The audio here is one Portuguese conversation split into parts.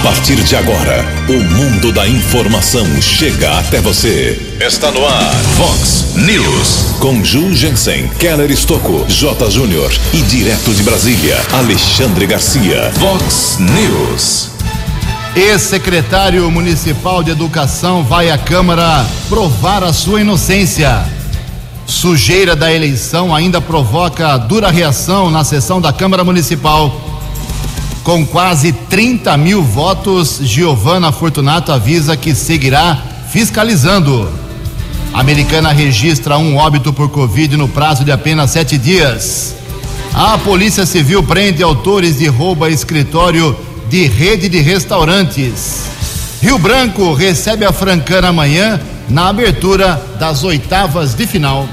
A partir de agora, o mundo da informação chega até você. Está no ar, Fox News. Com Ju Jensen, Keller Estocco, J. Júnior e direto de Brasília, Alexandre Garcia. Fox News. Ex-secretário municipal de educação vai à Câmara provar a sua inocência. Sujeira da eleição ainda provoca dura reação na sessão da Câmara Municipal. Com quase 30 mil votos, Giovana Fortunato avisa que seguirá fiscalizando. A americana registra um óbito por Covid no prazo de apenas sete dias. A Polícia Civil prende autores de roubo a escritório de rede de restaurantes. Rio Branco recebe a Francana amanhã na abertura das oitavas de final.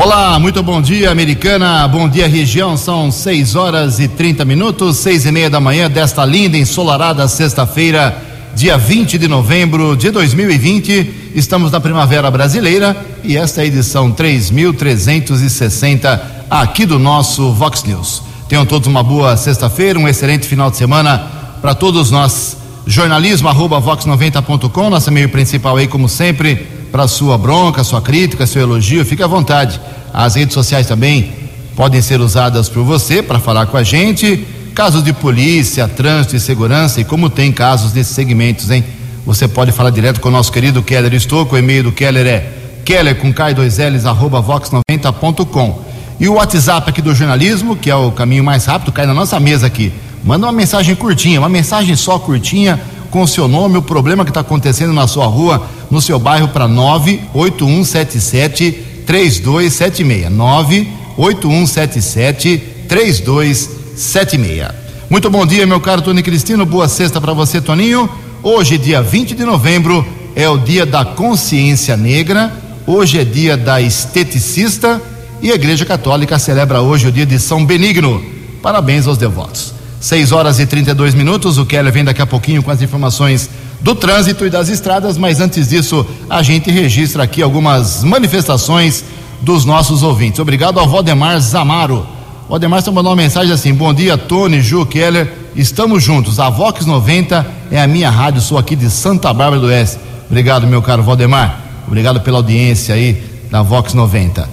Olá, muito bom dia, americana. Bom dia, região. São 6 horas e 30 minutos, seis e meia da manhã desta linda, ensolarada sexta-feira, dia 20 de novembro de 2020. Estamos na Primavera Brasileira e esta é a edição 3360 aqui do nosso Vox News. Tenham todos uma boa sexta-feira, um excelente final de semana para todos nós. Jornalismo arroba vox90.com, nosso meio principal aí, como sempre para sua bronca, sua crítica, seu elogio, fique à vontade. As redes sociais também podem ser usadas por você para falar com a gente. Casos de polícia, trânsito e segurança, e como tem casos desses segmentos, hein? Você pode falar direto com o nosso querido Keller Estouco. O e-mail do Keller é keller com k2ls arroba vox90.com. E o WhatsApp aqui do jornalismo, que é o caminho mais rápido, cai na nossa mesa aqui. Manda uma mensagem curtinha, uma mensagem só curtinha com o seu nome, o problema que está acontecendo na sua rua, no seu bairro, para 98177 3276. 98177 3276. Muito bom dia, meu caro Tony Cristino. Boa sexta para você, Toninho. Hoje, dia 20 de novembro, é o dia da consciência negra. Hoje é dia da esteticista e a Igreja Católica celebra hoje o dia de São Benigno. Parabéns aos devotos. 6 horas e 32 minutos. O Keller vem daqui a pouquinho com as informações do trânsito e das estradas, mas antes disso, a gente registra aqui algumas manifestações dos nossos ouvintes. Obrigado ao Valdemar Zamaro. O Valdemar está mandando uma mensagem assim: Bom dia, Tony, Ju, Keller. Estamos juntos. A Vox 90 é a minha rádio, sou aqui de Santa Bárbara do Oeste. Obrigado, meu caro Valdemar. Obrigado pela audiência aí da Vox 90.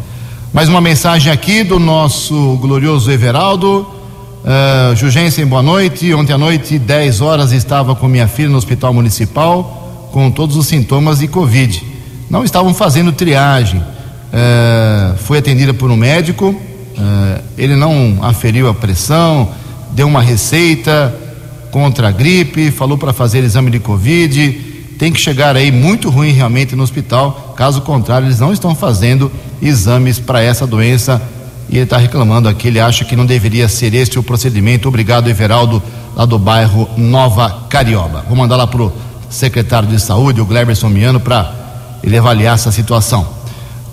Mais uma mensagem aqui do nosso glorioso Everaldo. Uh, Jugensen, boa noite. Ontem à noite, 10 horas, estava com minha filha no hospital municipal com todos os sintomas de Covid. Não estavam fazendo triagem. Uh, foi atendida por um médico. Uh, ele não aferiu a pressão, deu uma receita contra a gripe, falou para fazer exame de Covid. Tem que chegar aí muito ruim realmente no hospital. Caso contrário, eles não estão fazendo exames para essa doença ele está reclamando aqui, ele acha que não deveria ser este o procedimento. Obrigado, Everaldo, lá do bairro Nova Carioba. Vou mandar lá para o secretário de saúde, o Gleberson Miano, para ele avaliar essa situação.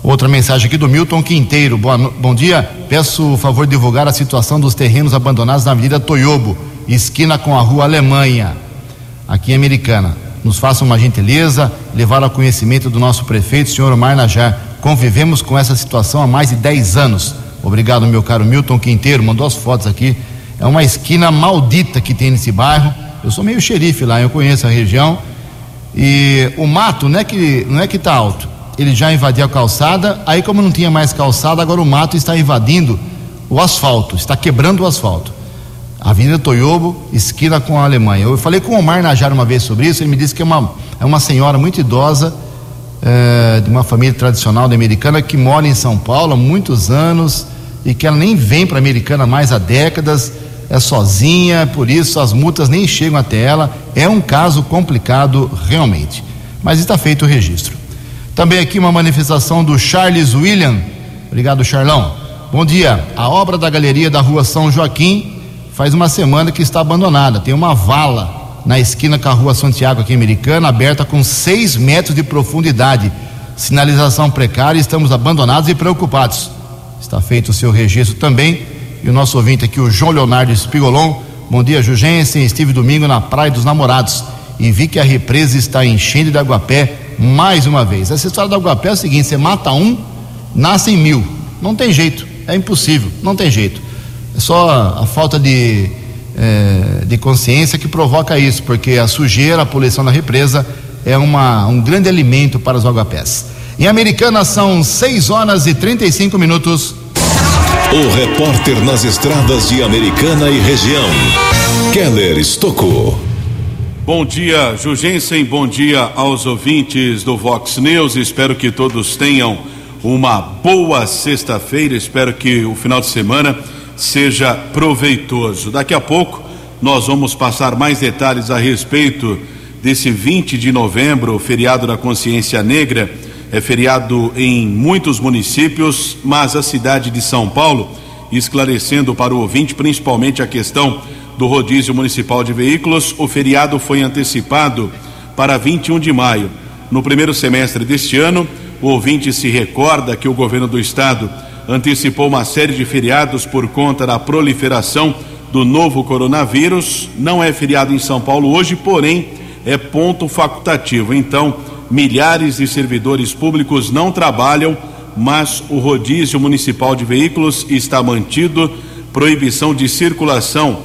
Outra mensagem aqui do Milton Quinteiro. Boa, bom dia. Peço o favor de divulgar a situação dos terrenos abandonados na Avenida Toyobo, esquina com a Rua Alemanha, aqui em Americana. Nos façam uma gentileza, levar ao conhecimento do nosso prefeito, senhor Omar Najar. Convivemos com essa situação há mais de 10 anos Obrigado, meu caro Milton Quinteiro, mandou as fotos aqui. É uma esquina maldita que tem nesse bairro. Eu sou meio xerife lá, eu conheço a região. E o mato não é que não é que está alto. Ele já invadiu a calçada. Aí, como não tinha mais calçada, agora o mato está invadindo o asfalto, está quebrando o asfalto. Avenida Toyobo, esquina com a Alemanha. Eu falei com o Omar Najar uma vez sobre isso. Ele me disse que é uma, é uma senhora muito idosa, é, de uma família tradicional da americana que mora em São Paulo há muitos anos e que ela nem vem para Americana mais há décadas, é sozinha, por isso as multas nem chegam até ela. É um caso complicado realmente. Mas está feito o registro. Também aqui uma manifestação do Charles William. Obrigado, Charlão. Bom dia. A obra da galeria da rua São Joaquim faz uma semana que está abandonada. Tem uma vala na esquina com a rua Santiago aqui em Americana, aberta com seis metros de profundidade. Sinalização precária, estamos abandonados e preocupados. Está feito o seu registro também. E o nosso ouvinte aqui, o João Leonardo Espigolon. Bom dia, Jugensen. Estive domingo na Praia dos Namorados e vi que a represa está enchendo de aguapé mais uma vez. Essa história do aguapé é o seguinte: você mata um, nascem mil. Não tem jeito, é impossível, não tem jeito. É só a falta de, é, de consciência que provoca isso, porque a sujeira, a poluição da represa é uma, um grande alimento para os aguapés. Em Americana são 6 horas e 35 minutos. O repórter nas estradas de Americana e região, Keller Estocou. Bom dia, Jugensen. Bom dia aos ouvintes do Vox News. Espero que todos tenham uma boa sexta-feira. Espero que o final de semana seja proveitoso. Daqui a pouco nós vamos passar mais detalhes a respeito desse 20 de novembro, feriado da Consciência Negra. É feriado em muitos municípios, mas a cidade de São Paulo, esclarecendo para o ouvinte principalmente a questão do rodízio municipal de veículos, o feriado foi antecipado para 21 de maio. No primeiro semestre deste ano, o ouvinte se recorda que o governo do estado antecipou uma série de feriados por conta da proliferação do novo coronavírus. Não é feriado em São Paulo hoje, porém é ponto facultativo. Então, milhares de servidores públicos não trabalham, mas o rodízio municipal de veículos está mantido. Proibição de circulação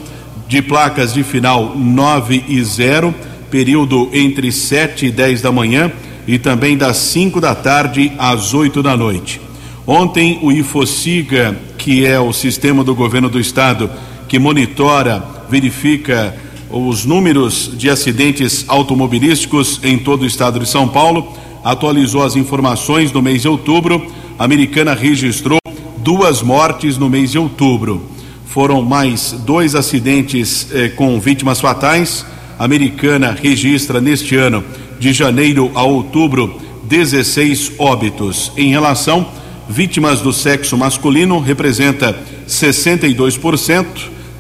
de placas de final 9 e 0, período entre 7 e 10 da manhã e também das 5 da tarde às 8 da noite. Ontem o IFOSIGA, que é o sistema do governo do estado que monitora, verifica os números de acidentes automobilísticos em todo o estado de São Paulo, atualizou as informações no mês de outubro. A Americana registrou duas mortes no mês de outubro foram mais dois acidentes eh, com vítimas fatais. A americana registra neste ano, de janeiro a outubro, 16 óbitos. Em relação vítimas do sexo masculino, representa 62%.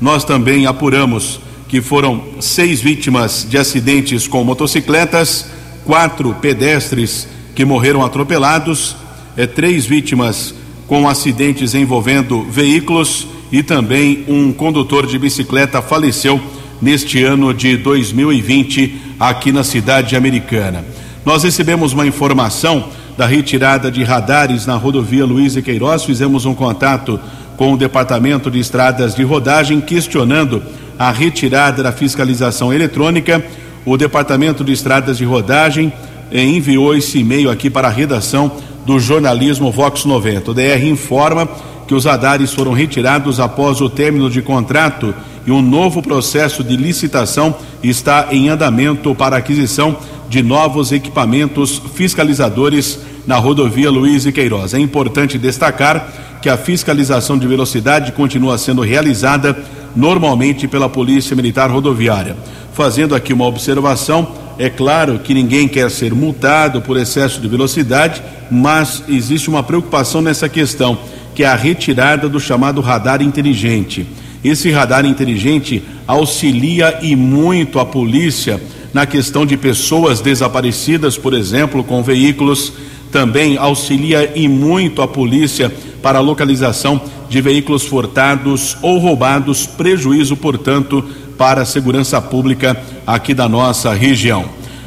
Nós também apuramos que foram seis vítimas de acidentes com motocicletas, quatro pedestres que morreram atropelados, é, três vítimas com acidentes envolvendo veículos e também um condutor de bicicleta faleceu neste ano de 2020 aqui na cidade americana. Nós recebemos uma informação da retirada de radares na rodovia Luiz e Queiroz, fizemos um contato com o Departamento de Estradas de Rodagem questionando a retirada da fiscalização eletrônica. O Departamento de Estradas de Rodagem eh, enviou esse e-mail aqui para a redação do jornalismo Vox 90. O DR informa que os radares foram retirados após o término de contrato e um novo processo de licitação está em andamento para aquisição de novos equipamentos fiscalizadores na rodovia Luiz e Queiroz. É importante destacar que a fiscalização de velocidade continua sendo realizada normalmente pela Polícia Militar Rodoviária. Fazendo aqui uma observação, é claro que ninguém quer ser multado por excesso de velocidade, mas existe uma preocupação nessa questão que é a retirada do chamado radar inteligente. Esse radar inteligente auxilia e muito a polícia na questão de pessoas desaparecidas, por exemplo, com veículos, também auxilia e muito a polícia para a localização de veículos furtados ou roubados, prejuízo, portanto, para a segurança pública aqui da nossa região.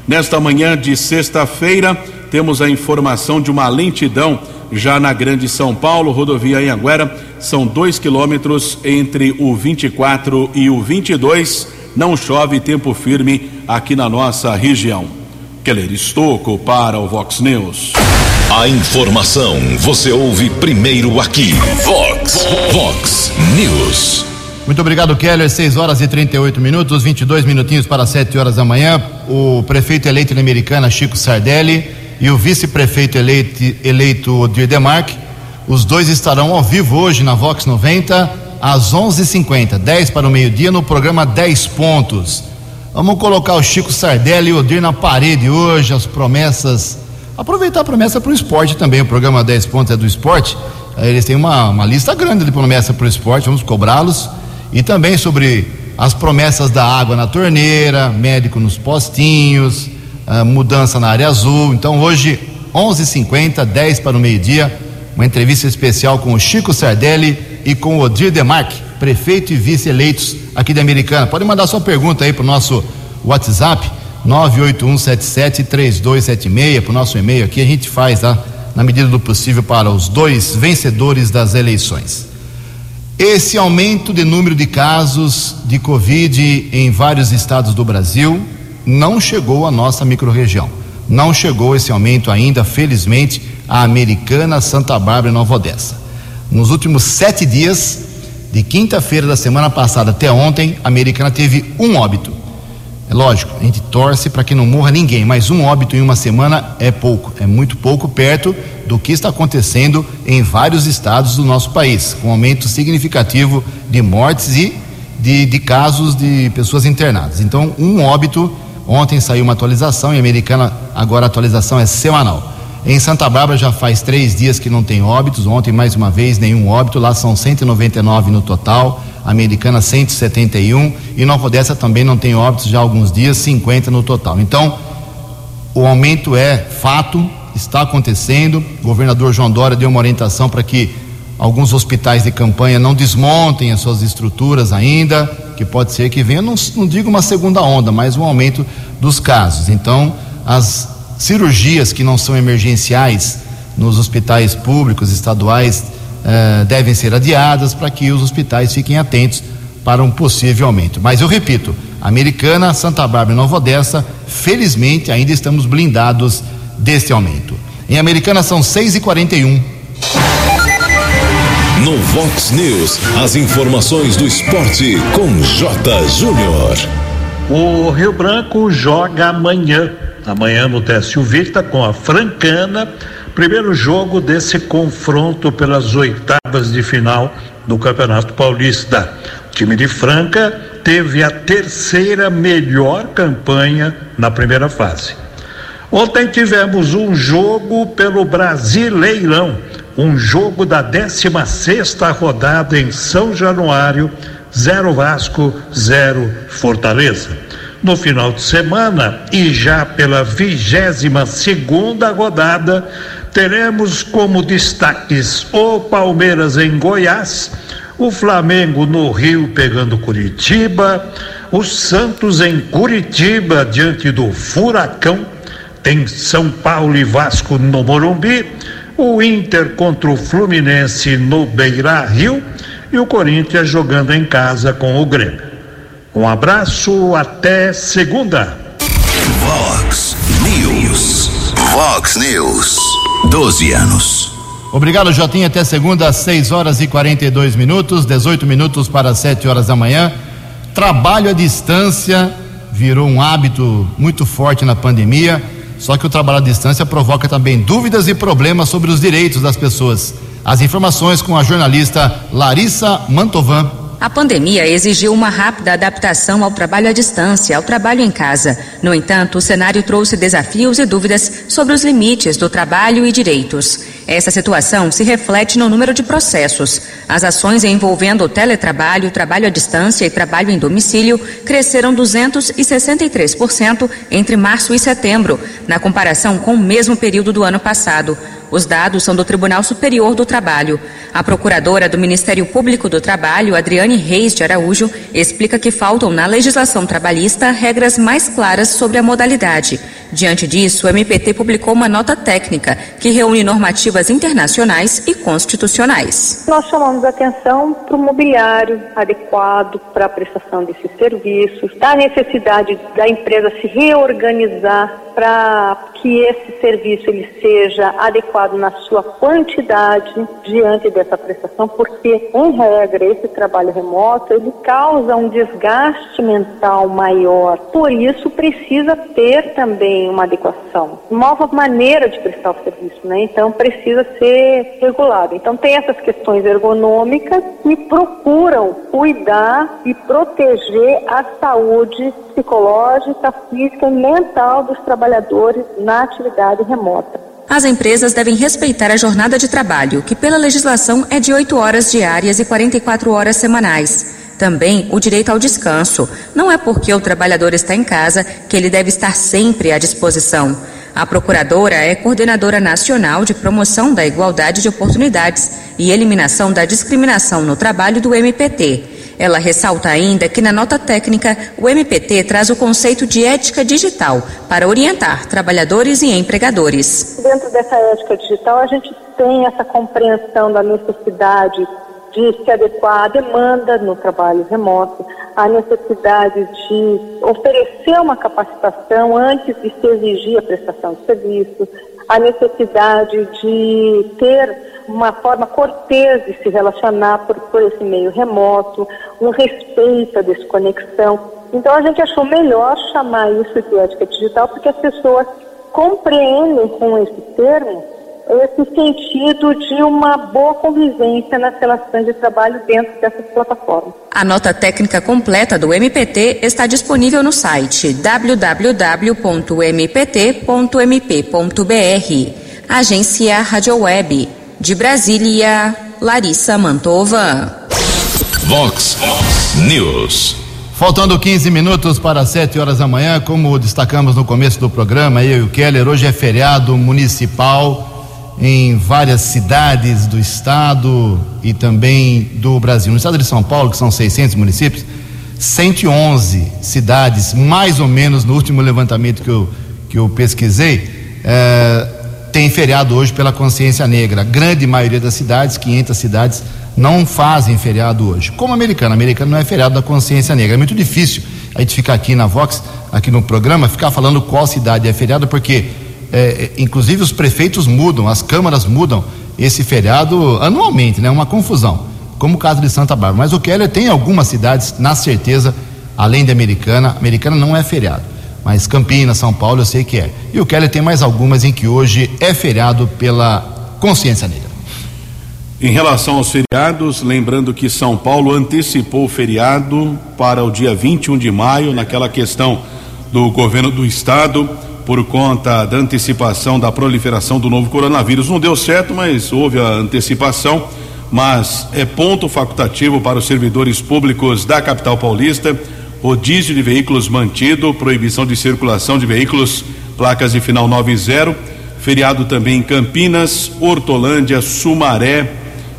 Nesta manhã de sexta-feira, temos a informação de uma lentidão já na Grande São Paulo, rodovia Anhanguera, são dois quilômetros entre o 24 e o 22. Não chove, tempo firme aqui na nossa região. Keller Estocco para o Vox News. A informação você ouve primeiro aqui. Vox, Vox News. Muito obrigado, Keller. 6 horas e 38 minutos, 22 minutinhos para 7 horas da manhã. O prefeito eleito na Americana, Chico Sardelli e o vice-prefeito eleito, eleito Odir Demarque. Os dois estarão ao vivo hoje na Vox 90, às 11:50, 10 para o meio-dia, no programa 10 Pontos. Vamos colocar o Chico Sardelli e o Odir na parede hoje, as promessas. Aproveitar a promessa para o esporte também. O programa 10 Pontos é do esporte. Eles têm uma, uma lista grande de promessas para o esporte, vamos cobrá-los. E também sobre as promessas da água na torneira, médico nos postinhos mudança na área azul. Então hoje, 11:50, 10 para o meio-dia, uma entrevista especial com o Chico Sardelli e com o Odir Demarque, prefeito e vice eleitos aqui da Americana. Pode mandar sua pergunta aí para o nosso WhatsApp 981773276 para o nosso e-mail aqui a gente faz tá? na medida do possível para os dois vencedores das eleições. Esse aumento de número de casos de Covid em vários estados do Brasil não chegou à nossa microrregião. Não chegou esse aumento ainda, felizmente, à Americana, Santa Bárbara e Nova Odessa. Nos últimos sete dias, de quinta-feira da semana passada até ontem, a Americana teve um óbito. É lógico, a gente torce para que não morra ninguém, mas um óbito em uma semana é pouco, é muito pouco perto do que está acontecendo em vários estados do nosso país, com aumento significativo de mortes e de, de casos de pessoas internadas. Então, um óbito, ontem saiu uma atualização, em Americana agora a atualização é semanal. Em Santa Bárbara já faz três dias que não tem óbitos, ontem mais uma vez nenhum óbito, lá são 199 no total americana 171 e Nova Odessa também não tem óbitos já há alguns dias, 50 no total. Então, o aumento é fato, está acontecendo. O governador João Dória deu uma orientação para que alguns hospitais de campanha não desmontem as suas estruturas ainda, que pode ser que venha, não, não digo uma segunda onda, mas um aumento dos casos. Então, as cirurgias que não são emergenciais nos hospitais públicos, estaduais, uh, devem ser adiadas para que os hospitais fiquem atentos para um possível aumento. Mas eu repito, Americana, Santa Bárbara e Nova Odessa, felizmente ainda estamos blindados deste aumento. Em Americana são 6 e 41 No Vox News, as informações do esporte com J. Júnior. O Rio Branco joga amanhã, amanhã no Técio Vita com a Francana Primeiro jogo desse confronto pelas oitavas de final do Campeonato Paulista. O time de Franca teve a terceira melhor campanha na primeira fase. Ontem tivemos um jogo pelo Brasileirão, um jogo da 16 sexta rodada em São Januário, zero Vasco, zero Fortaleza. No final de semana e já pela vigésima segunda rodada, teremos como destaques o Palmeiras em Goiás, o Flamengo no Rio pegando Curitiba, o Santos em Curitiba diante do Furacão, tem São Paulo e Vasco no Morumbi, o Inter contra o Fluminense no Beira Rio e o Corinthians jogando em casa com o Grêmio. Um abraço, até segunda. Vox News. Vox News. 12 anos. Obrigado, Jotinha. Até segunda, às 6 horas e 42 minutos, 18 minutos para 7 horas da manhã. Trabalho à distância virou um hábito muito forte na pandemia. Só que o trabalho à distância provoca também dúvidas e problemas sobre os direitos das pessoas. As informações com a jornalista Larissa Mantovan. A pandemia exigiu uma rápida adaptação ao trabalho à distância, ao trabalho em casa. No entanto, o cenário trouxe desafios e dúvidas sobre os limites do trabalho e direitos. Essa situação se reflete no número de processos. As ações envolvendo o teletrabalho, trabalho à distância e trabalho em domicílio cresceram 263% entre março e setembro, na comparação com o mesmo período do ano passado. Os dados são do Tribunal Superior do Trabalho. A procuradora do Ministério Público do Trabalho, Adriane Reis de Araújo, explica que faltam na legislação trabalhista regras mais claras sobre a modalidade. Diante disso, o MPT publicou uma nota técnica que reúne normativas internacionais e constitucionais. Nós chamamos atenção para o mobiliário adequado para a prestação desses serviços, da necessidade da empresa se reorganizar para que esse serviço ele seja adequado na sua quantidade diante dessa prestação, porque em regra esse trabalho remoto ele causa um desgaste mental maior. Por isso precisa ter também uma adequação, nova maneira de prestar o serviço, né? Então precisa ser regulado. Então tem essas questões ergonômicas que procuram cuidar e proteger a saúde psicológica, física e mental dos trabalhadores na atividade remota. As empresas devem respeitar a jornada de trabalho, que pela legislação é de 8 horas diárias e 44 horas semanais. Também o direito ao descanso. Não é porque o trabalhador está em casa que ele deve estar sempre à disposição. A procuradora é coordenadora nacional de promoção da igualdade de oportunidades e eliminação da discriminação no trabalho do MPT. Ela ressalta ainda que na nota técnica o MPT traz o conceito de ética digital para orientar trabalhadores e empregadores. Dentro dessa ética digital, a gente tem essa compreensão da necessidade de se adequar à demanda no trabalho remoto, a necessidade de oferecer uma capacitação antes de se exigir a prestação de serviço, a necessidade de ter uma forma cortês de se relacionar por, por esse meio remoto, um respeito à desconexão. Então a gente achou melhor chamar isso de ética digital porque as pessoas compreendem com esse termo esse sentido de uma boa convivência nas relações de trabalho dentro dessas plataformas. A nota técnica completa do MPT está disponível no site www.mpt.mp.br. Agência Rádio Web. De Brasília, Larissa Mantova. Vox News. Faltando 15 minutos para 7 horas da manhã, como destacamos no começo do programa, eu e o Keller, hoje é feriado municipal em várias cidades do estado e também do Brasil. No estado de São Paulo, que são 600 municípios, 111 cidades, mais ou menos, no último levantamento que eu, que eu pesquisei, é, tem feriado hoje pela consciência negra. A grande maioria das cidades, 500 cidades, não fazem feriado hoje. Como americano, americano não é feriado da consciência negra. É muito difícil a gente ficar aqui na Vox, aqui no programa, ficar falando qual cidade é feriado, porque é, é, inclusive os prefeitos mudam, as câmaras mudam esse feriado anualmente, né? Uma confusão, como o caso de Santa Bárbara. Mas o Keller tem algumas cidades, na certeza, além de Americana, Americana não é feriado, mas Campinas, São Paulo eu sei que é. E o Keller tem mais algumas em que hoje é feriado pela consciência negra. Em relação aos feriados, lembrando que São Paulo antecipou o feriado para o dia 21 de maio, naquela questão do governo do estado por conta da antecipação da proliferação do novo coronavírus. Não deu certo, mas houve a antecipação. Mas é ponto facultativo para os servidores públicos da capital paulista. Rodízio de veículos mantido, proibição de circulação de veículos, placas de final 90. Feriado também em Campinas, Hortolândia, Sumaré,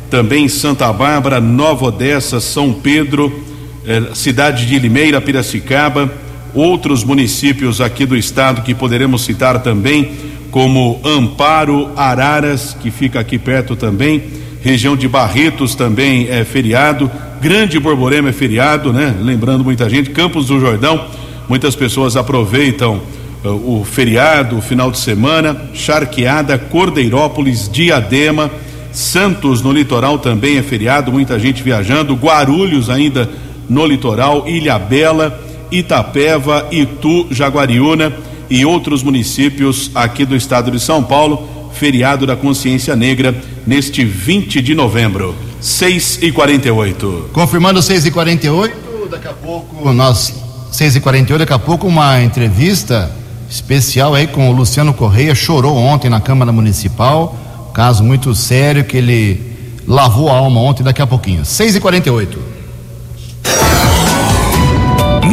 também Santa Bárbara, Nova Odessa, São Pedro, eh, cidade de Limeira, Piracicaba outros municípios aqui do estado que poderemos citar também, como Amparo, Araras, que fica aqui perto também, região de Barretos também é feriado, Grande Borborema é feriado, né? Lembrando muita gente, Campos do Jordão, muitas pessoas aproveitam uh, o feriado, o final de semana, Charqueada, Cordeirópolis, Diadema, Santos no litoral também é feriado, muita gente viajando, Guarulhos ainda no litoral, Ilha Bela, Itapeva, Itu, Jaguariúna e outros municípios aqui do estado de São Paulo. Feriado da Consciência Negra neste 20 de novembro. 6 e 48 Confirmando 6 e 48 daqui a pouco nós. 6 e 48 daqui a pouco uma entrevista especial aí com o Luciano Correia. Chorou ontem na Câmara Municipal. Caso muito sério que ele lavou a alma ontem, daqui a pouquinho. 6 e 48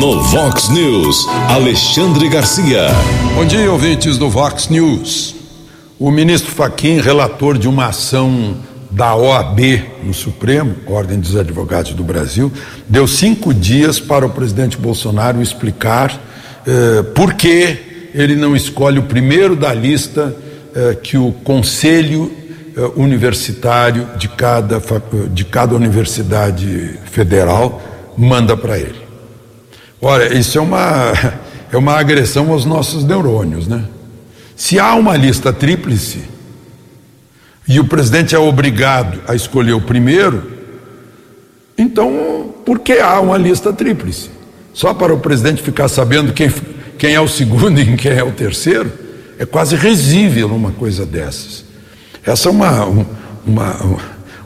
no Vox News, Alexandre Garcia. Bom dia, ouvintes do Vox News. O ministro Faquim, relator de uma ação da OAB no Supremo, Ordem dos Advogados do Brasil, deu cinco dias para o presidente Bolsonaro explicar eh, por que ele não escolhe o primeiro da lista eh, que o Conselho eh, Universitário de cada, de cada universidade federal manda para ele. Olha, isso é uma, é uma agressão aos nossos neurônios, né? Se há uma lista tríplice e o presidente é obrigado a escolher o primeiro, então por que há uma lista tríplice? Só para o presidente ficar sabendo quem, quem é o segundo e quem é o terceiro? É quase risível uma coisa dessas. Essa é uma, uma,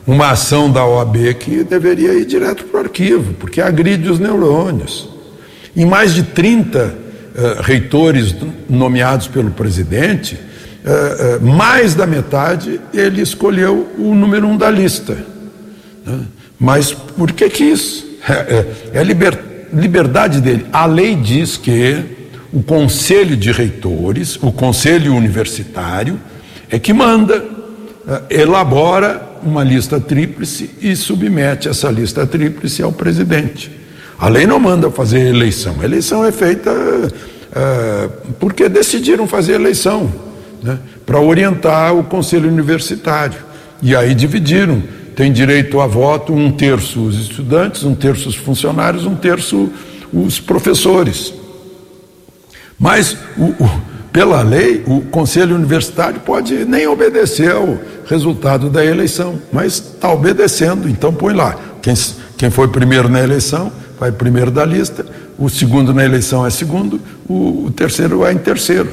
uma ação da OAB que deveria ir direto para o arquivo, porque agride os neurônios. Em mais de 30 uh, eh, reitores nomeados pelo presidente, uh, uh, mais da metade ele escolheu o número um da lista. Né? Mas por que isso? É, é, é liber, liberdade dele. A lei diz que o conselho de reitores, o conselho universitário, é que manda, elabora uma lista tríplice e submete essa lista tríplice ao presidente. A lei não manda fazer eleição. A eleição é feita é, porque decidiram fazer eleição né, para orientar o conselho universitário. E aí dividiram tem direito a voto um terço os estudantes, um terço os funcionários, um terço os professores. Mas, o, o, pela lei, o Conselho Universitário pode nem obedecer ao resultado da eleição, mas está obedecendo, então põe lá. Quem, quem foi primeiro na eleição vai primeiro da lista, o segundo na eleição é segundo, o, o terceiro vai em terceiro.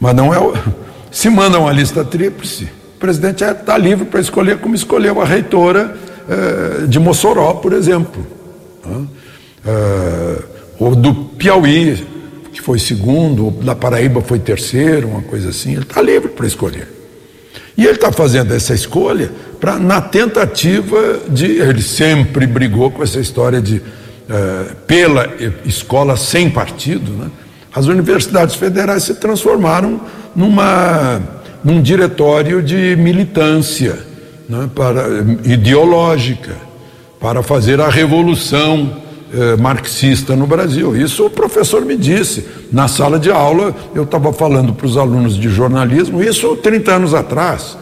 Mas não é. O, se mandam uma lista tríplice, o presidente está é, livre para escolher como escolheu a reitora eh, de Mossoró, por exemplo. Eh, ou do Piauí, que foi segundo, ou da Paraíba foi terceiro, uma coisa assim. Ele está livre para escolher. E ele está fazendo essa escolha pra, na tentativa de. Ele sempre brigou com essa história de. Uh, pela escola sem partido, né? as universidades federais se transformaram numa, num diretório de militância né? para, ideológica, para fazer a revolução eh, marxista no Brasil. Isso o professor me disse. Na sala de aula, eu estava falando para os alunos de jornalismo, isso 30 anos atrás.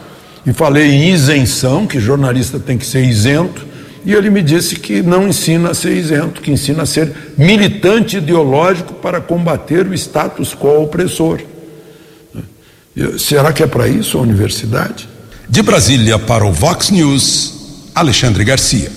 E falei em isenção, que jornalista tem que ser isento, e ele me disse que não ensina a ser isento, que ensina a ser militante ideológico para combater o status quo opressor. Será que é para isso a universidade? De Brasília para o Vox News, Alexandre Garcia.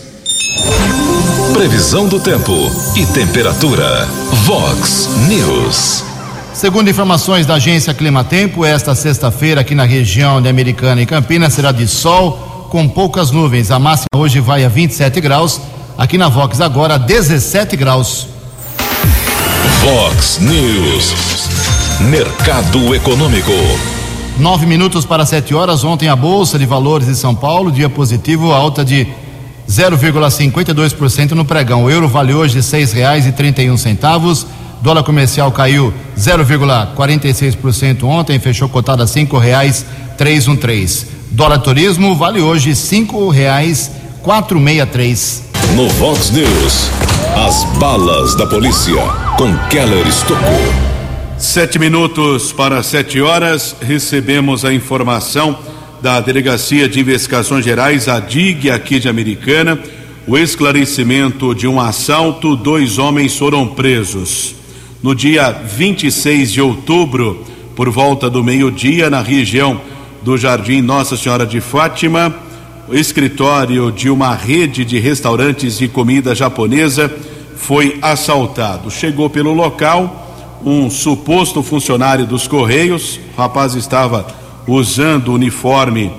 Previsão do tempo e temperatura. Vox News. Segundo informações da agência Climatempo, esta sexta-feira aqui na região de Americana e Campinas será de sol com poucas nuvens. A máxima hoje vai a 27 graus. Aqui na Vox agora 17 graus. Vox News. Mercado Econômico. Nove minutos para sete horas. Ontem a Bolsa de Valores de São Paulo, dia positivo, alta de 0,52% no pregão. O euro vale hoje seis reais e trinta e um centavos. Dólar comercial caiu 0,46% ontem, fechou cotado a cinco reais três um três. Dólar turismo vale hoje cinco reais quatro meia três. No Vox News, as balas da polícia com Keller Estocou. Sete minutos para sete horas, recebemos a informação da Delegacia de Investigações Gerais, a DIG, aqui de Americana, o esclarecimento de um assalto, dois homens foram presos. No dia 26 de outubro, por volta do meio-dia, na região do Jardim Nossa Senhora de Fátima, o escritório de uma rede de restaurantes de comida japonesa foi assaltado. Chegou pelo local um suposto funcionário dos Correios, o rapaz estava usando o uniforme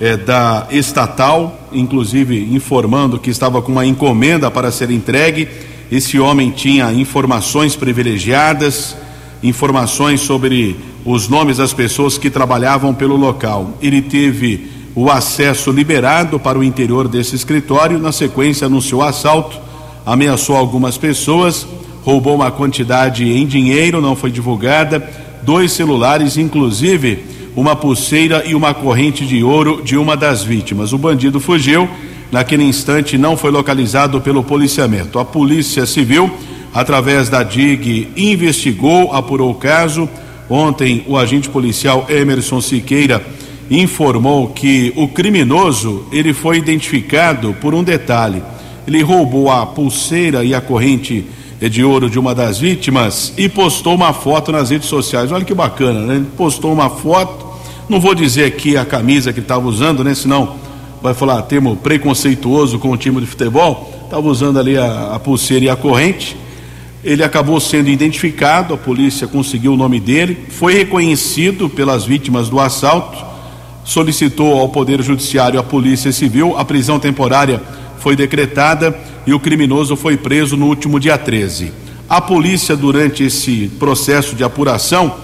eh, da estatal, inclusive informando que estava com uma encomenda para ser entregue. Esse homem tinha informações privilegiadas, informações sobre os nomes das pessoas que trabalhavam pelo local. Ele teve o acesso liberado para o interior desse escritório, na sequência anunciou assalto, ameaçou algumas pessoas, roubou uma quantidade em dinheiro, não foi divulgada, dois celulares, inclusive uma pulseira e uma corrente de ouro de uma das vítimas. O bandido fugiu, naquele instante não foi localizado pelo policiamento. A Polícia Civil, através da DIG, investigou, apurou o caso. Ontem, o agente policial Emerson Siqueira informou que o criminoso ele foi identificado por um detalhe. Ele roubou a pulseira e a corrente de ouro de uma das vítimas e postou uma foto nas redes sociais. Olha que bacana, né? Ele postou uma foto não vou dizer aqui a camisa que estava usando, né? Senão vai falar termo preconceituoso com o time de futebol. Estava usando ali a, a pulseira e a corrente. Ele acabou sendo identificado, a polícia conseguiu o nome dele, foi reconhecido pelas vítimas do assalto, solicitou ao Poder Judiciário a Polícia Civil, a prisão temporária foi decretada e o criminoso foi preso no último dia 13. A polícia, durante esse processo de apuração,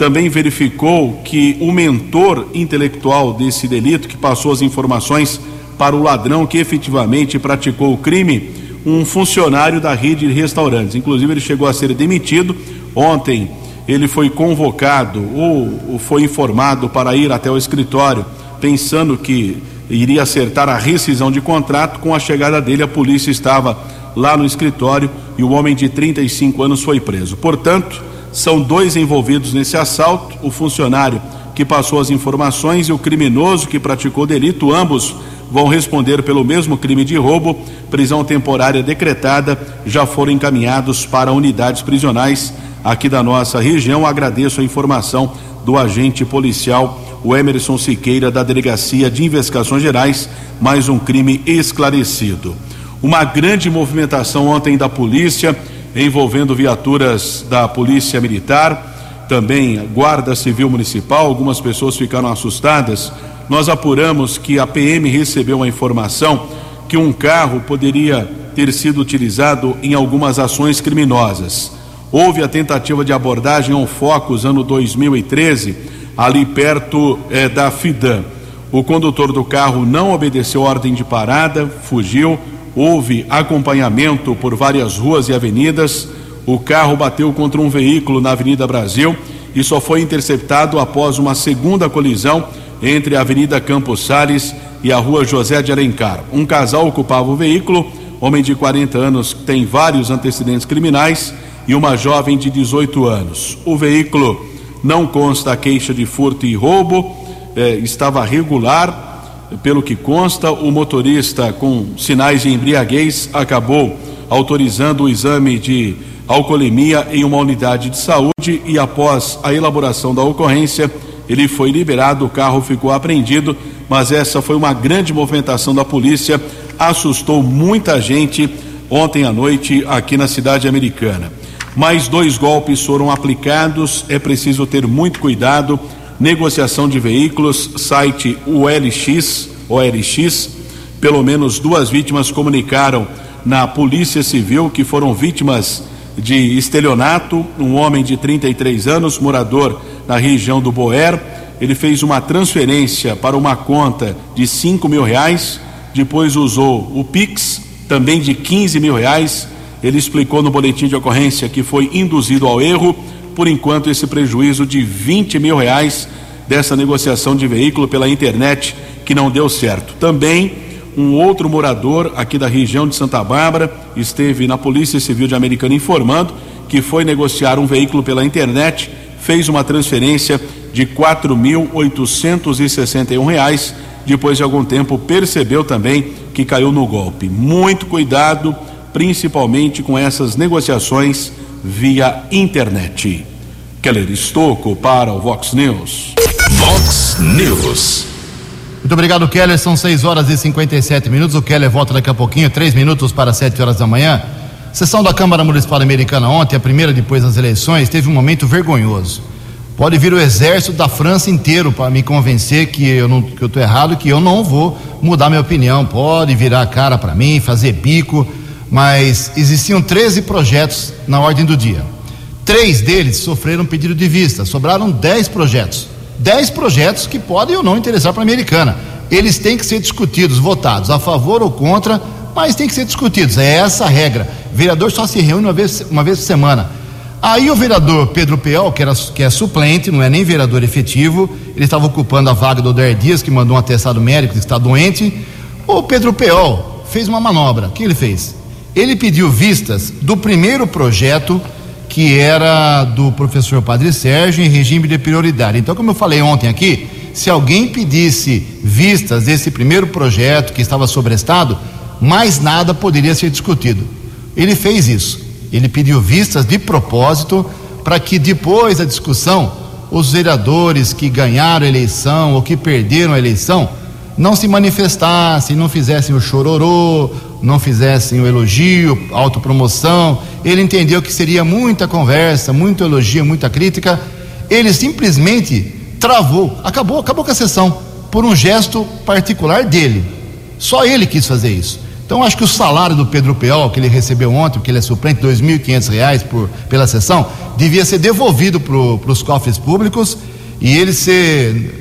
também verificou que o mentor intelectual desse delito, que passou as informações para o ladrão que efetivamente praticou o crime, um funcionário da rede de restaurantes. Inclusive, ele chegou a ser demitido. Ontem, ele foi convocado ou foi informado para ir até o escritório, pensando que iria acertar a rescisão de contrato. Com a chegada dele, a polícia estava lá no escritório e o homem de 35 anos foi preso. Portanto, são dois envolvidos nesse assalto: o funcionário que passou as informações e o criminoso que praticou delito, ambos vão responder pelo mesmo crime de roubo. Prisão temporária decretada, já foram encaminhados para unidades prisionais aqui da nossa região. Agradeço a informação do agente policial o Emerson Siqueira da Delegacia de Investigações Gerais, mais um crime esclarecido. Uma grande movimentação ontem da polícia envolvendo viaturas da Polícia Militar, também Guarda Civil Municipal, algumas pessoas ficaram assustadas. Nós apuramos que a PM recebeu a informação que um carro poderia ter sido utilizado em algumas ações criminosas. Houve a tentativa de abordagem ao Focus ano 2013, ali perto eh, da Fidan. O condutor do carro não obedeceu ordem de parada, fugiu. Houve acompanhamento por várias ruas e avenidas. O carro bateu contra um veículo na Avenida Brasil e só foi interceptado após uma segunda colisão entre a Avenida Campos Sales e a Rua José de Alencar. Um casal ocupava o veículo, homem de 40 anos tem vários antecedentes criminais e uma jovem de 18 anos. O veículo não consta queixa de furto e roubo, eh, estava regular, pelo que consta, o motorista com sinais de embriaguez acabou autorizando o exame de alcoolemia em uma unidade de saúde e após a elaboração da ocorrência, ele foi liberado, o carro ficou apreendido, mas essa foi uma grande movimentação da polícia, assustou muita gente ontem à noite aqui na cidade americana. Mais dois golpes foram aplicados, é preciso ter muito cuidado. Negociação de veículos, site OLX, OLX, pelo menos duas vítimas comunicaram na Polícia Civil que foram vítimas de estelionato. Um homem de 33 anos, morador na região do Boer, ele fez uma transferência para uma conta de 5 mil reais, depois usou o Pix, também de 15 mil reais ele explicou no boletim de ocorrência que foi induzido ao erro. Por enquanto, esse prejuízo de 20 mil reais dessa negociação de veículo pela internet que não deu certo. Também um outro morador aqui da região de Santa Bárbara esteve na Polícia Civil de Americana informando que foi negociar um veículo pela internet, fez uma transferência de um reais. Depois de algum tempo percebeu também que caiu no golpe. Muito cuidado principalmente com essas negociações via internet. Keller Estocco para o Vox News. Vox News. Muito obrigado, Keller. São 6 horas e 57 minutos. O Keller volta daqui a pouquinho, 3 minutos para 7 horas da manhã. Sessão da Câmara Municipal Americana ontem, a primeira depois das eleições, teve um momento vergonhoso. Pode vir o exército da França inteiro para me convencer que eu não, que eu estou errado, que eu não vou mudar minha opinião. Pode virar a cara para mim, fazer bico mas existiam 13 projetos na ordem do dia. Três deles sofreram pedido de vista, sobraram 10 projetos. 10 projetos que podem ou não interessar para a americana. Eles têm que ser discutidos, votados a favor ou contra, mas têm que ser discutidos. É essa a regra. O vereador só se reúne uma vez, uma vez por semana. Aí o vereador Pedro Peol, que, era, que é suplente, não é nem vereador efetivo, ele estava ocupando a vaga do Odair Dias, que mandou um atestado médico, está doente. O Pedro Peol fez uma manobra. O que ele fez? Ele pediu vistas do primeiro projeto que era do professor Padre Sérgio em regime de prioridade. Então, como eu falei ontem aqui, se alguém pedisse vistas desse primeiro projeto que estava sobrestado, mais nada poderia ser discutido. Ele fez isso. Ele pediu vistas de propósito para que depois da discussão os vereadores que ganharam a eleição ou que perderam a eleição não se manifestassem, não fizessem o chororô, não fizessem o elogio, autopromoção. Ele entendeu que seria muita conversa, muito elogio, muita crítica. Ele simplesmente travou, acabou, acabou com a sessão por um gesto particular dele. Só ele quis fazer isso. Então acho que o salário do Pedro Peol, que ele recebeu ontem, porque ele é suplente, R$ 2.500 por pela sessão, devia ser devolvido para os cofres públicos e ele ser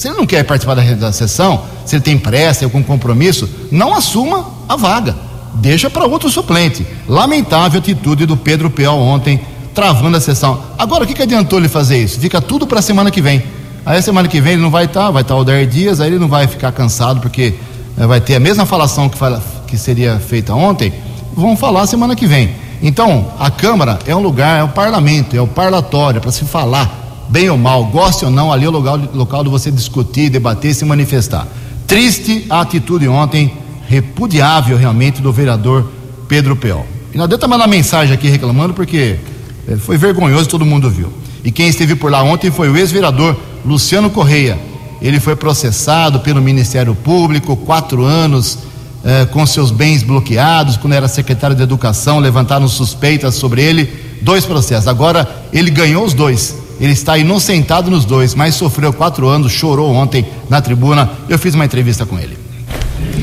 se ele não quer participar da, da sessão, se ele tem pressa, algum compromisso, não assuma a vaga. Deixa para outro suplente. Lamentável atitude do Pedro Peol ontem, travando a sessão. Agora, o que, que adiantou ele fazer isso? Fica tudo para a semana que vem. Aí semana que vem ele não vai estar, tá, vai estar tá o Dair Dias, aí ele não vai ficar cansado, porque eh, vai ter a mesma falação que, fala, que seria feita ontem, vão falar semana que vem. Então, a Câmara é um lugar, é o parlamento, é o parlatório, é para se falar bem ou mal, goste ou não, ali é o local, local de você discutir, debater se manifestar. Triste a atitude ontem, repudiável realmente, do vereador Pedro Peol. E nós deu mandar mensagem aqui reclamando porque eh, foi vergonhoso, todo mundo viu. E quem esteve por lá ontem foi o ex-vereador Luciano Correia. Ele foi processado pelo Ministério Público, quatro anos eh, com seus bens bloqueados. Quando era secretário de Educação, levantaram suspeitas sobre ele. Dois processos. Agora ele ganhou os dois. Ele está inocentado nos dois, mas sofreu quatro anos, chorou ontem na tribuna. Eu fiz uma entrevista com ele.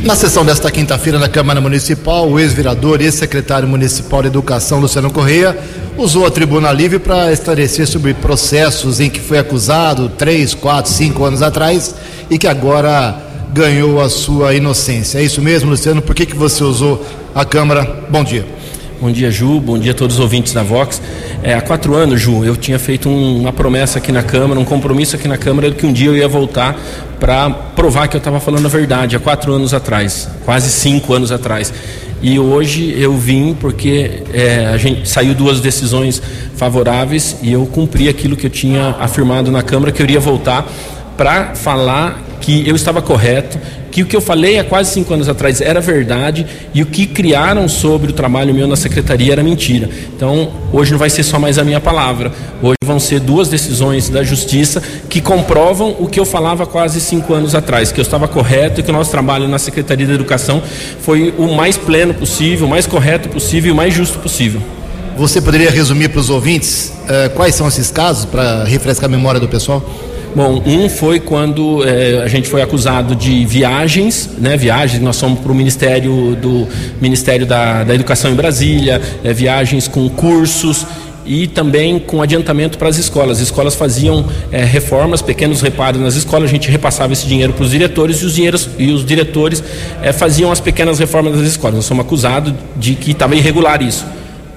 Na sessão desta quinta-feira na Câmara Municipal, o ex-vereador e ex-secretário municipal de Educação, Luciano Correia, usou a tribuna livre para esclarecer sobre processos em que foi acusado três, quatro, cinco anos atrás e que agora ganhou a sua inocência. É isso mesmo, Luciano? Por que, que você usou a Câmara? Bom dia. Bom dia, Ju. Bom dia a todos os ouvintes da Vox. É, há quatro anos, Ju, eu tinha feito um, uma promessa aqui na Câmara, um compromisso aqui na Câmara, que um dia eu ia voltar para provar que eu estava falando a verdade, há quatro anos atrás, quase cinco anos atrás. E hoje eu vim porque é, a gente saiu duas decisões favoráveis e eu cumpri aquilo que eu tinha afirmado na Câmara, que eu iria voltar para falar que eu estava correto, que o que eu falei há quase cinco anos atrás era verdade e o que criaram sobre o trabalho meu na secretaria era mentira. Então, hoje não vai ser só mais a minha palavra. Hoje vão ser duas decisões da justiça que comprovam o que eu falava quase cinco anos atrás, que eu estava correto e que o nosso trabalho na Secretaria da Educação foi o mais pleno possível, o mais correto possível e o mais justo possível. Você poderia resumir para os ouvintes uh, quais são esses casos para refrescar a memória do pessoal? Bom, um foi quando é, a gente foi acusado de viagens, né? Viagens, nós somos para o Ministério do Ministério da, da Educação em Brasília, é, viagens com cursos e também com adiantamento para as escolas. As escolas faziam é, reformas, pequenos reparos nas escolas, a gente repassava esse dinheiro para os diretores e os, dinheiros, e os diretores é, faziam as pequenas reformas das escolas. Nós somos acusados de que estava irregular isso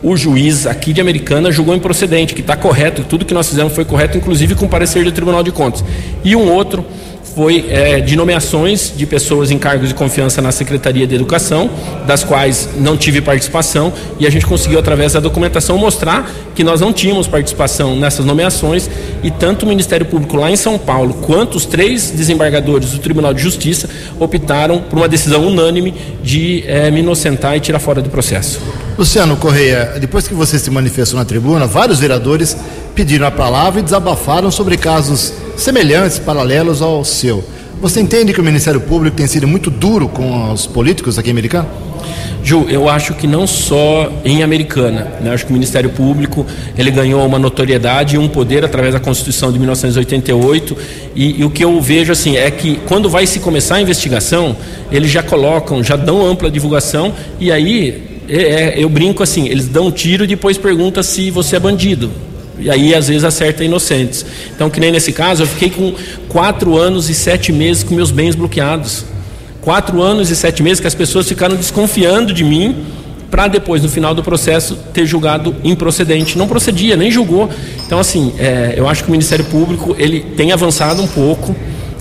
o juiz aqui de Americana julgou improcedente, que está correto, tudo que nós fizemos foi correto, inclusive com parecer do Tribunal de Contas. E um outro foi é, de nomeações de pessoas em cargos de confiança na Secretaria de Educação, das quais não tive participação, e a gente conseguiu, através da documentação, mostrar que nós não tínhamos participação nessas nomeações, e tanto o Ministério Público lá em São Paulo, quanto os três desembargadores do Tribunal de Justiça optaram por uma decisão unânime de é, me inocentar e tirar fora do processo. Luciano Correia, depois que você se manifestou na tribuna, vários vereadores pediram a palavra e desabafaram sobre casos semelhantes, paralelos ao seu. Você entende que o Ministério Público tem sido muito duro com os políticos aqui americanos? Ju, eu acho que não só em Americana, né? acho que o Ministério Público ele ganhou uma notoriedade e um poder através da Constituição de 1988 e, e, o que eu vejo assim é que quando vai se começar a investigação eles já colocam, já dão ampla divulgação e aí é, é, eu brinco assim, eles dão um tiro e depois perguntam se você é bandido e aí às vezes acerta inocentes. Então, que nem nesse caso, eu fiquei com quatro anos e sete meses com meus bens bloqueados. Quatro anos e sete meses que as pessoas ficaram desconfiando de mim para depois, no final do processo, ter julgado improcedente. Não procedia, nem julgou. Então, assim, é, eu acho que o Ministério Público ele tem avançado um pouco.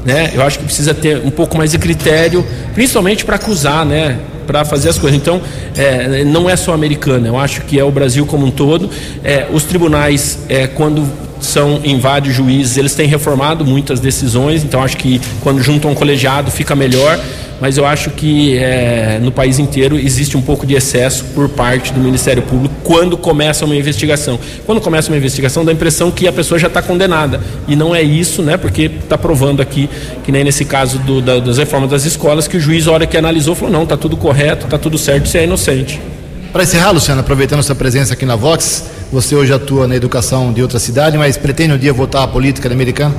Né? Eu acho que precisa ter um pouco mais de critério, principalmente para acusar, né? Para fazer as coisas. Então, é, não é só americana, eu acho que é o Brasil como um todo. É, os tribunais, é, quando são vários juízes, eles têm reformado muitas decisões, então acho que quando juntam um colegiado fica melhor mas eu acho que é, no país inteiro existe um pouco de excesso por parte do Ministério Público quando começa uma investigação. Quando começa uma investigação, dá a impressão que a pessoa já está condenada. E não é isso, né? Porque está provando aqui, que nem nesse caso do, da, das reformas das escolas, que o juiz, a hora que analisou, falou: não, está tudo correto, está tudo certo, você é inocente. Para encerrar, Luciano, aproveitando sua presença aqui na Vox, você hoje atua na educação de outra cidade, mas pretende um dia voltar à política americana?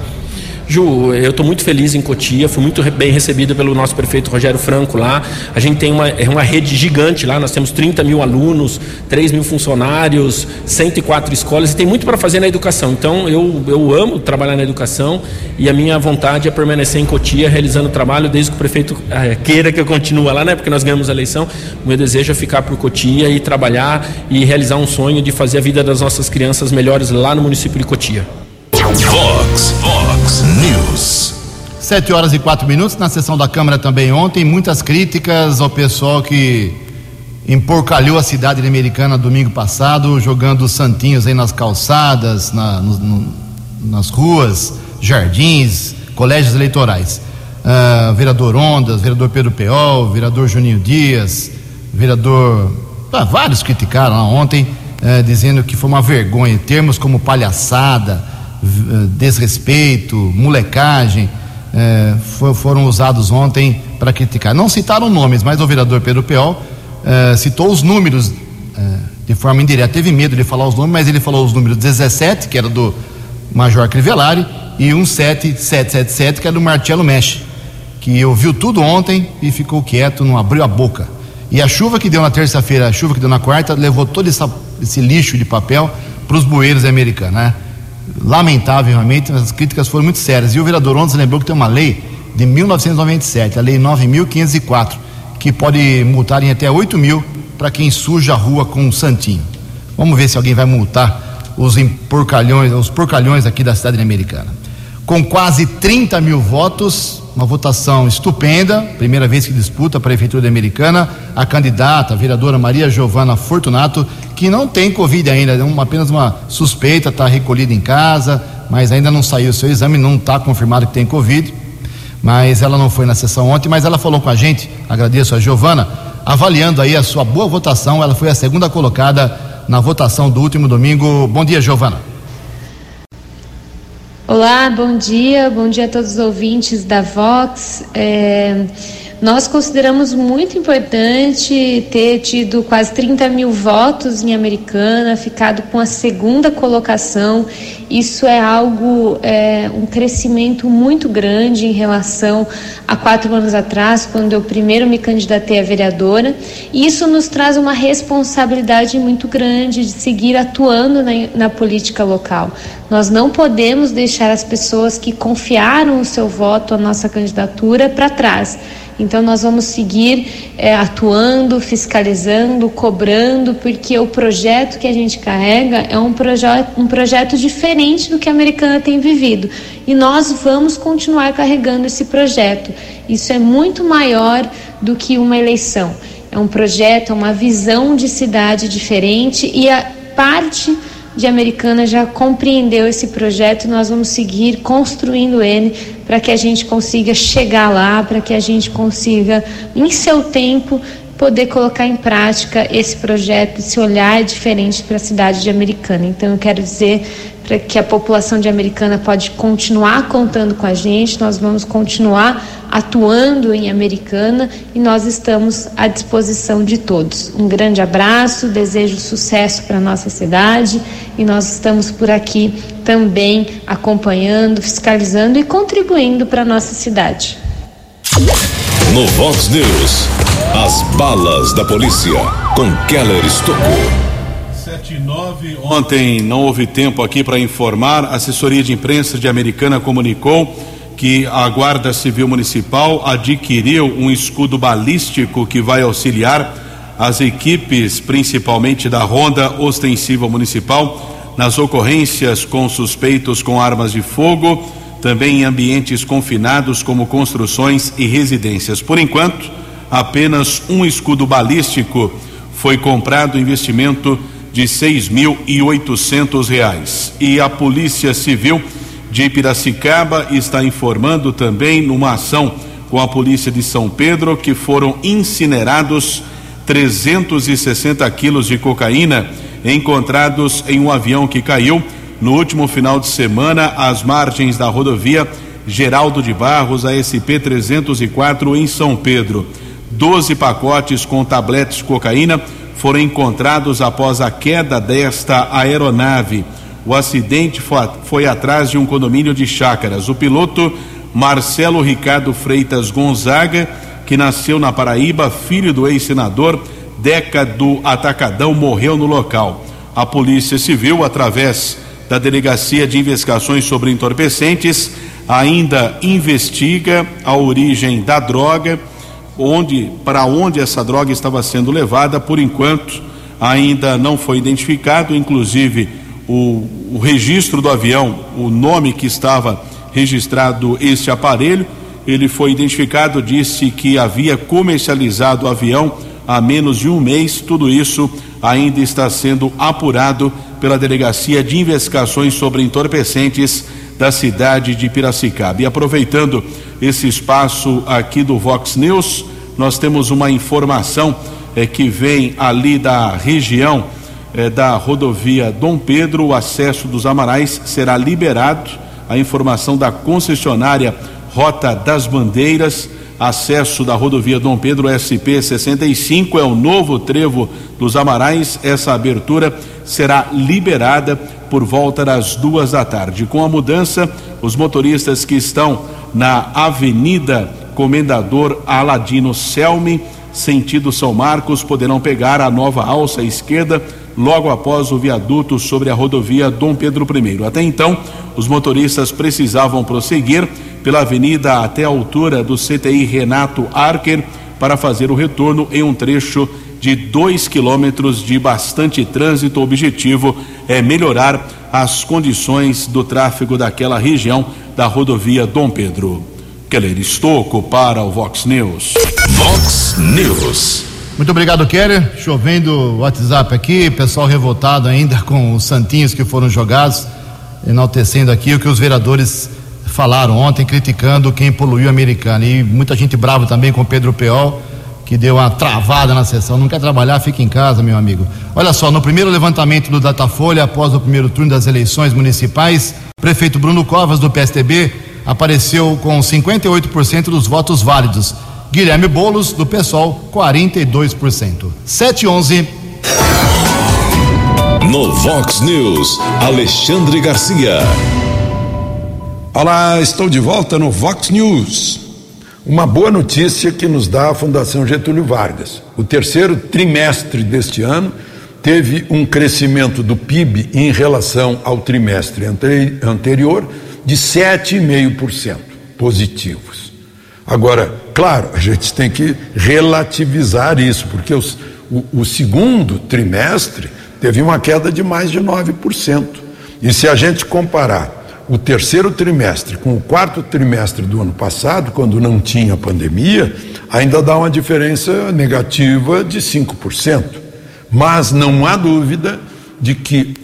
Ju, eu estou muito feliz em Cotia, fui muito bem recebido pelo nosso prefeito Rogério Franco lá. A gente tem uma, é uma rede gigante lá, nós temos 30 mil alunos, 3 mil funcionários, 104 escolas e tem muito para fazer na educação. Então eu, eu amo trabalhar na educação e a minha vontade é permanecer em Cotia realizando o trabalho desde que o prefeito é, queira que eu continue lá, né? Porque nós ganhamos a eleição. O meu desejo é ficar por Cotia e trabalhar e realizar um sonho de fazer a vida das nossas crianças melhores lá no município de Cotia. Vox, Vox News. Sete horas e quatro minutos na sessão da Câmara também ontem. Muitas críticas ao pessoal que emporcalhou a cidade americana domingo passado, jogando santinhos aí nas calçadas, na, no, no, nas ruas, jardins, colégios eleitorais. uh, vereador Ondas, vereador Pedro Peol, vereador Juninho Dias, vereador. Ah, vários criticaram lá ontem, uh, dizendo que foi uma vergonha. Termos como palhaçada, desrespeito, molecagem, for, foram usados ontem para criticar. Não citaram nomes, mas o vereador Pedro Peol citou os números de forma indireta. Teve medo de falar os nomes, mas ele falou os números 17, que era do Major Crivellari, e 17777, que é do Marcelo Mexe, que ouviu tudo ontem e ficou quieto, não abriu a boca. E a chuva que deu na terça-feira, a chuva que deu na quarta, levou todo essa, esse lixo de papel para os bueiros americanos, né? Lamentavelmente, as críticas foram muito sérias. E o vereador ontem lembrou que tem uma lei de 1997, a lei 9.504, que pode multar em até 8 mil para quem suja a rua com um santinho. Vamos ver se alguém vai multar os porcalhões, os porcalhões aqui da cidade americana com quase 30 mil votos, uma votação estupenda, primeira vez que disputa a Prefeitura Americana, a candidata, a vereadora Maria Giovana Fortunato, que não tem Covid ainda, é uma, apenas uma suspeita, está recolhida em casa, mas ainda não saiu o seu exame, não está confirmado que tem Covid, mas ela não foi na sessão ontem, mas ela falou com a gente, agradeço a Giovana, avaliando aí a sua boa votação, ela foi a segunda colocada na votação do último domingo. Bom dia, Giovana. Olá, bom dia, bom dia a todos os ouvintes da Vox. É, nós consideramos muito importante ter tido quase 30 mil votos em Americana, ficado com a segunda colocação. Isso é algo, é, um crescimento muito grande em relação a quatro anos atrás, quando eu primeiro me candidatei a vereadora. E isso nos traz uma responsabilidade muito grande de seguir atuando na, na política local. Nós não podemos deixar as pessoas que confiaram o seu voto à nossa candidatura para trás. Então, nós vamos seguir é, atuando, fiscalizando, cobrando, porque o projeto que a gente carrega é um, proje um projeto diferente do que a americana tem vivido. E nós vamos continuar carregando esse projeto. Isso é muito maior do que uma eleição. É um projeto, é uma visão de cidade diferente e a parte de Americana já compreendeu esse projeto nós vamos seguir construindo ele para que a gente consiga chegar lá, para que a gente consiga, em seu tempo, poder colocar em prática esse projeto, esse olhar diferente para a cidade de Americana. Então, eu quero dizer para que a população de Americana pode continuar contando com a gente, nós vamos continuar atuando em Americana e nós estamos à disposição de todos. Um grande abraço, desejo sucesso para nossa cidade e nós estamos por aqui também acompanhando, fiscalizando e contribuindo para nossa cidade. No Vox News, as balas da polícia com Keller Estocou. 9. Ontem não houve tempo aqui para informar. A assessoria de imprensa de Americana comunicou que a Guarda Civil Municipal adquiriu um escudo balístico que vai auxiliar as equipes, principalmente da Ronda Ostensiva Municipal, nas ocorrências com suspeitos com armas de fogo, também em ambientes confinados como construções e residências. Por enquanto, apenas um escudo balístico foi comprado, investimento de seis mil e oitocentos reais. E a Polícia Civil de Piracicaba está informando também numa ação com a Polícia de São Pedro que foram incinerados 360 quilos de cocaína encontrados em um avião que caiu no último final de semana às margens da rodovia Geraldo de Barros, a SP 304 em São Pedro. Doze pacotes com tabletes de cocaína foram encontrados após a queda desta aeronave. O acidente foi, atrás de um condomínio de chácaras. O piloto Marcelo Ricardo Freitas Gonzaga, que nasceu na Paraíba, filho do ex-senador Deca do Atacadão, morreu no local. A Polícia Civil, através da Delegacia de Investigações sobre Entorpecentes, ainda investiga a origem da droga onde para onde essa droga estava sendo levada, por enquanto ainda não foi identificado, inclusive o, o registro do avião, o nome que estava registrado este aparelho, ele foi identificado, disse que havia comercializado o avião há menos de um mês, tudo isso ainda está sendo apurado pela Delegacia de Investigações sobre Entorpecentes da cidade de Piracicaba. E aproveitando esse espaço aqui do Vox News. Nós temos uma informação é, que vem ali da região é, da rodovia Dom Pedro. O acesso dos Amarais será liberado. A informação da concessionária Rota das Bandeiras. Acesso da rodovia Dom Pedro SP 65 é o novo trevo dos Amarais. Essa abertura será liberada por volta das duas da tarde. Com a mudança, os motoristas que estão na Avenida Comendador Aladino Selme, sentido São Marcos, poderão pegar a nova alça esquerda logo após o viaduto sobre a rodovia Dom Pedro I. Até então, os motoristas precisavam prosseguir pela avenida até a altura do CTI Renato Archer para fazer o retorno em um trecho de dois quilômetros de bastante trânsito. O objetivo é melhorar as condições do tráfego daquela região da rodovia Dom Pedro. Keller Estocco para o Vox News. Vox News. Muito obrigado, Keller. Chovendo o WhatsApp aqui, pessoal revoltado ainda com os santinhos que foram jogados, enaltecendo aqui o que os vereadores falaram ontem, criticando quem poluiu a americana. E muita gente brava também com o Pedro Peol que deu uma travada na sessão. Não quer trabalhar, fica em casa, meu amigo. Olha só, no primeiro levantamento do Datafolha, após o primeiro turno das eleições municipais, o prefeito Bruno Covas, do PSDB, apareceu com 58% dos votos válidos. Guilherme Bolos, do PSOL, 42%. 711. No Vox News, Alexandre Garcia. Olá, estou de volta no Vox News. Uma boa notícia que nos dá a Fundação Getúlio Vargas. O terceiro trimestre deste ano teve um crescimento do PIB em relação ao trimestre anterior de 7,5% positivos. Agora, claro, a gente tem que relativizar isso, porque os, o, o segundo trimestre teve uma queda de mais de 9%. E se a gente comparar o terceiro trimestre com o quarto trimestre do ano passado, quando não tinha pandemia, ainda dá uma diferença negativa de 5%. Mas não há dúvida de que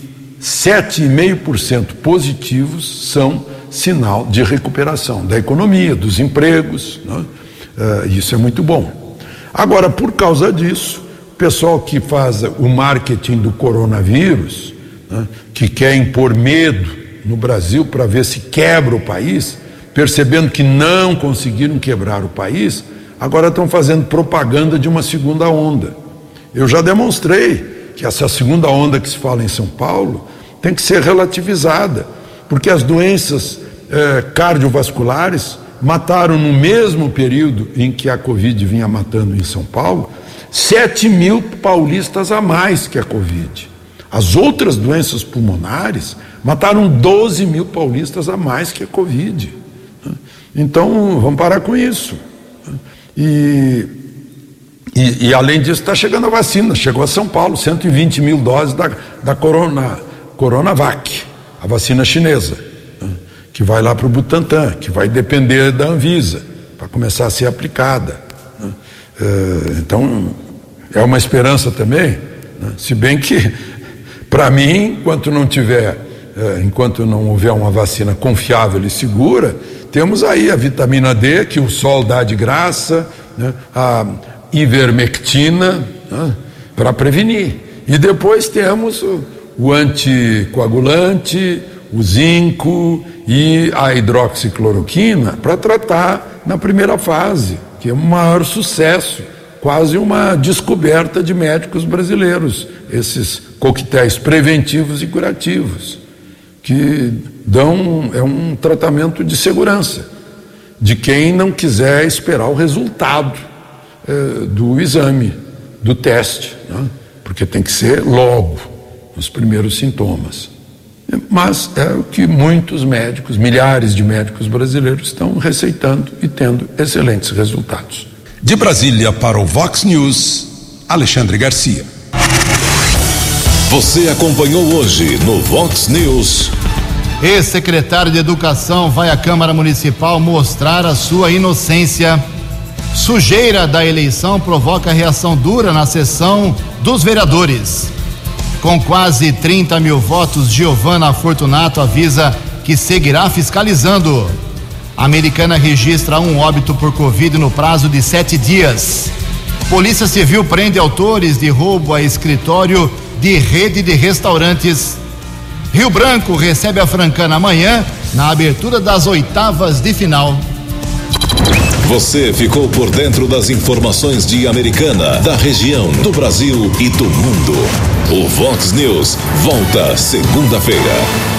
7,5% positivos são sinal de recuperação da economia, dos empregos. Né? Uh, isso é muito bom. Agora, por causa disso, o pessoal que faz o marketing do coronavírus, né, que quer impor medo no Brasil para ver se quebra o país, percebendo que não conseguiram quebrar o país, agora estão fazendo propaganda de uma segunda onda. Eu já demonstrei que essa segunda onda que se fala em São Paulo tem que ser relativizada, porque as doenças eh, cardiovasculares mataram no mesmo período em que a Covid vinha matando em São Paulo 7 mil paulistas a mais que a Covid. As outras doenças pulmonares mataram 12 mil paulistas a mais que a Covid. Então, vamos parar com isso. E, e, e além disso, está chegando a vacina. Chegou a São Paulo, 120 mil doses da, da Corona, Coronavac, a vacina chinesa, que vai lá para o Butantan, que vai depender da Anvisa, para começar a ser aplicada. É, então, é uma esperança também, né? se bem que para mim, enquanto não tiver, eh, enquanto não houver uma vacina confiável e segura, temos aí a vitamina D que o sol dá de graça, né, a ivermectina né, para prevenir. E depois temos o, o anticoagulante, o zinco e a hidroxicloroquina para tratar na primeira fase, que é o maior sucesso, quase uma descoberta de médicos brasileiros, esses coquetéis preventivos e curativos, que dão é um tratamento de segurança de quem não quiser esperar o resultado é, do exame, do teste, né? porque tem que ser logo, nos primeiros sintomas. Mas é o que muitos médicos, milhares de médicos brasileiros estão receitando e tendo excelentes resultados. De Brasília para o Vox News, Alexandre Garcia. Você acompanhou hoje no Vox News. Ex-secretário de Educação vai à Câmara Municipal mostrar a sua inocência. Sujeira da eleição provoca reação dura na sessão dos vereadores. Com quase 30 mil votos, Giovana Fortunato avisa que seguirá fiscalizando. A americana registra um óbito por Covid no prazo de sete dias. Polícia Civil prende autores de roubo a escritório de rede de restaurantes. Rio Branco recebe a Francana amanhã na abertura das oitavas de final. Você ficou por dentro das informações de Americana, da região, do Brasil e do mundo. O Vox News volta segunda-feira.